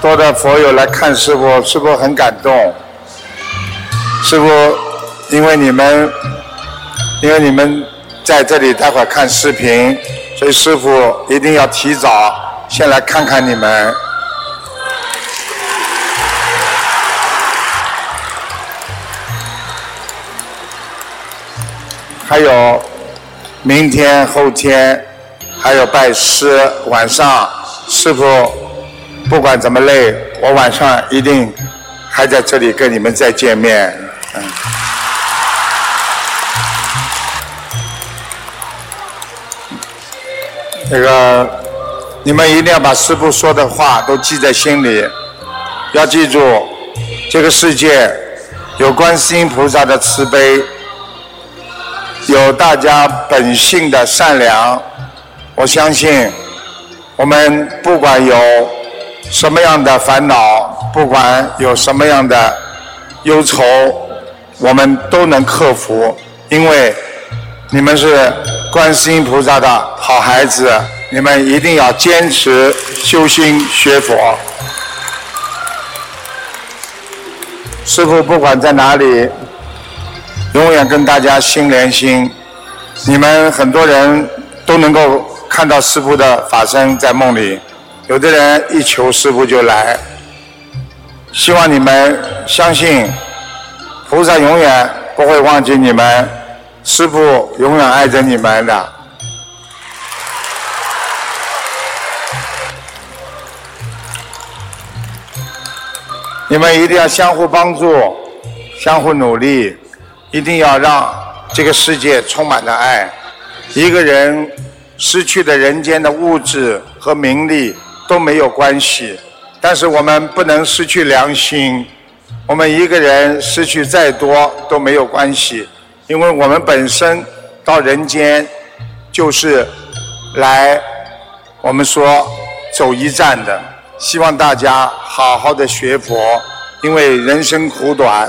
多的佛友来看师傅，师傅很感动。师傅，因为你们，因为你们在这里待会儿看视频，所以师傅一定要提早先来看看你们。还有明天、后天，还有拜师，晚上师傅不管怎么累，我晚上一定还在这里跟你们再见面。嗯。那个，你们一定要把师傅说的话都记在心里，要记住，这个世界有观世音菩萨的慈悲。有大家本性的善良，我相信我们不管有什么样的烦恼，不管有什么样的忧愁，我们都能克服，因为你们是观世音菩萨的好孩子，你们一定要坚持修心学佛。师傅不管在哪里。永远跟大家心连心，你们很多人都能够看到师傅的法身在梦里，有的人一求师傅就来。希望你们相信，菩萨永远不会忘记你们，师傅永远爱着你们的。你们一定要相互帮助，相互努力。一定要让这个世界充满了爱。一个人失去的人间的物质和名利都没有关系，但是我们不能失去良心。我们一个人失去再多都没有关系，因为我们本身到人间就是来我们说走一站的。希望大家好好的学佛，因为人生苦短。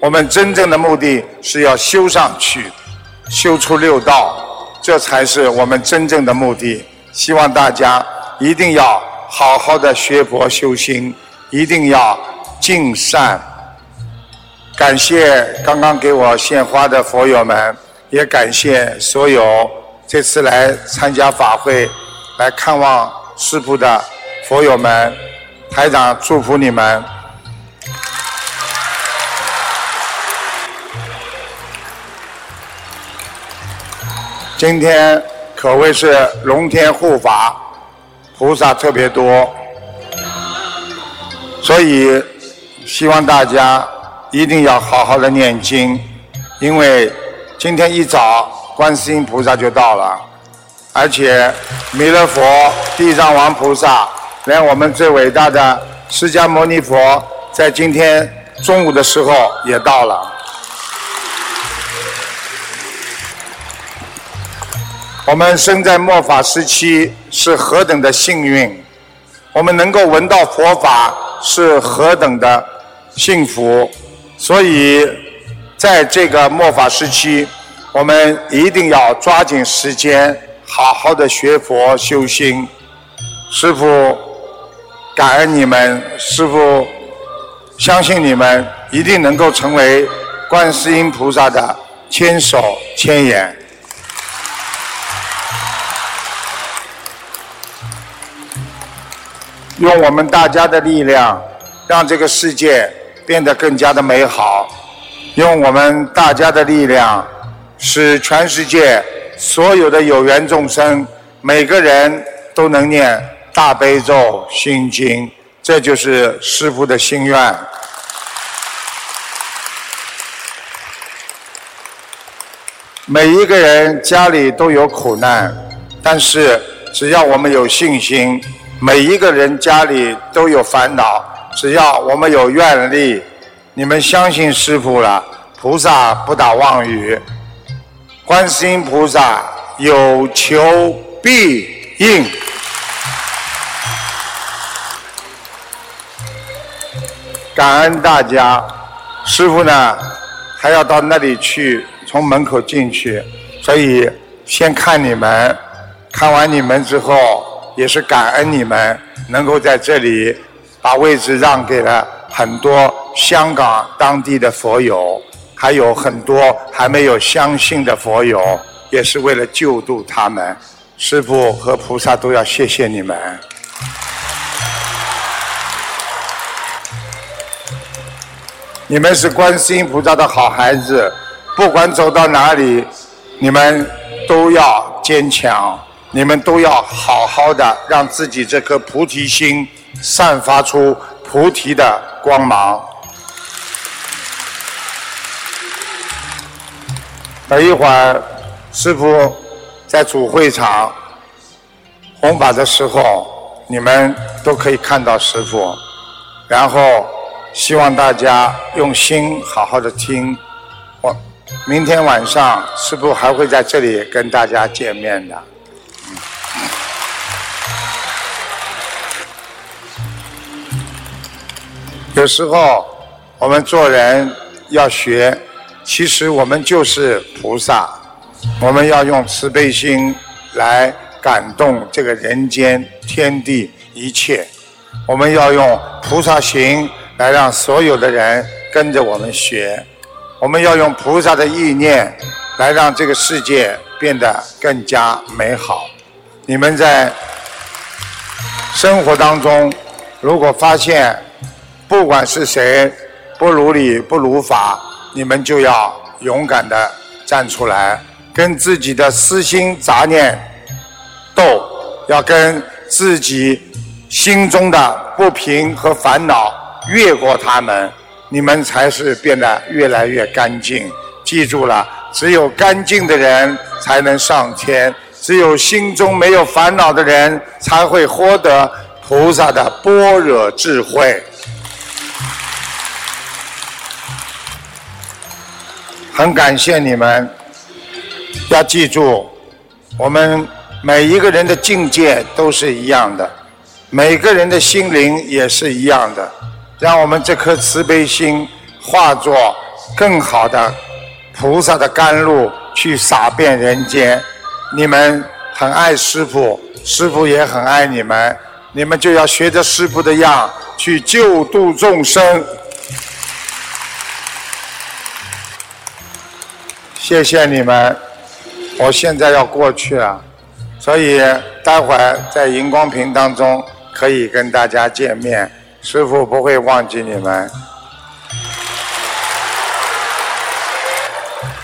我们真正的目的是要修上去，修出六道，这才是我们真正的目的。希望大家一定要好好的学佛修心，一定要尽善。感谢刚刚给我献花的佛友们，也感谢所有这次来参加法会、来看望师父的佛友们。台长祝福你们。今天可谓是龙天护法，菩萨特别多，所以希望大家一定要好好的念经，因为今天一早观世音菩萨就到了，而且弥勒佛、地藏王菩萨，连我们最伟大的释迦牟尼佛，在今天中午的时候也到了。我们生在末法时期是何等的幸运，我们能够闻到佛法是何等的幸福，所以在这个末法时期，我们一定要抓紧时间，好好的学佛修心。师父，感恩你们，师父相信你们一定能够成为观世音菩萨的千手千眼。用我们大家的力量，让这个世界变得更加的美好；用我们大家的力量，使全世界所有的有缘众生，每个人都能念大悲咒心经。这就是师父的心愿。每一个人家里都有苦难，但是只要我们有信心。每一个人家里都有烦恼，只要我们有愿力，你们相信师傅了，菩萨不打妄语，观世音菩萨有求必应。感恩大家，师傅呢还要到那里去，从门口进去，所以先看你们，看完你们之后。也是感恩你们能够在这里把位置让给了很多香港当地的佛友，还有很多还没有相信的佛友，也是为了救度他们。师父和菩萨都要谢谢你们。你们是观世音菩萨的好孩子，不管走到哪里，你们都要坚强，你们都要好好的让自己这颗菩提心散发出菩提的光芒。等一会儿，师傅在主会场弘法的时候，你们都可以看到师傅，然后。希望大家用心好好的听，我明天晚上师傅还会在这里跟大家见面的。有时候我们做人要学，其实我们就是菩萨，我们要用慈悲心来感动这个人间天地一切，我们要用菩萨行。来让所有的人跟着我们学，我们要用菩萨的意念来让这个世界变得更加美好。你们在生活当中，如果发现不管是谁不如理不如法，你们就要勇敢的站出来，跟自己的私心杂念斗，要跟自己心中的不平和烦恼。越过他们，你们才是变得越来越干净。记住了，只有干净的人才能上天，只有心中没有烦恼的人才会获得菩萨的般若智慧。很感谢你们，要记住，我们每一个人的境界都是一样的，每个人的心灵也是一样的。让我们这颗慈悲心化作更好的菩萨的甘露，去洒遍人间。你们很爱师傅，师傅也很爱你们，你们就要学着师傅的样去救度众生。谢谢你们，我现在要过去了，所以待会儿在荧光屏当中可以跟大家见面。师傅不会忘记你们。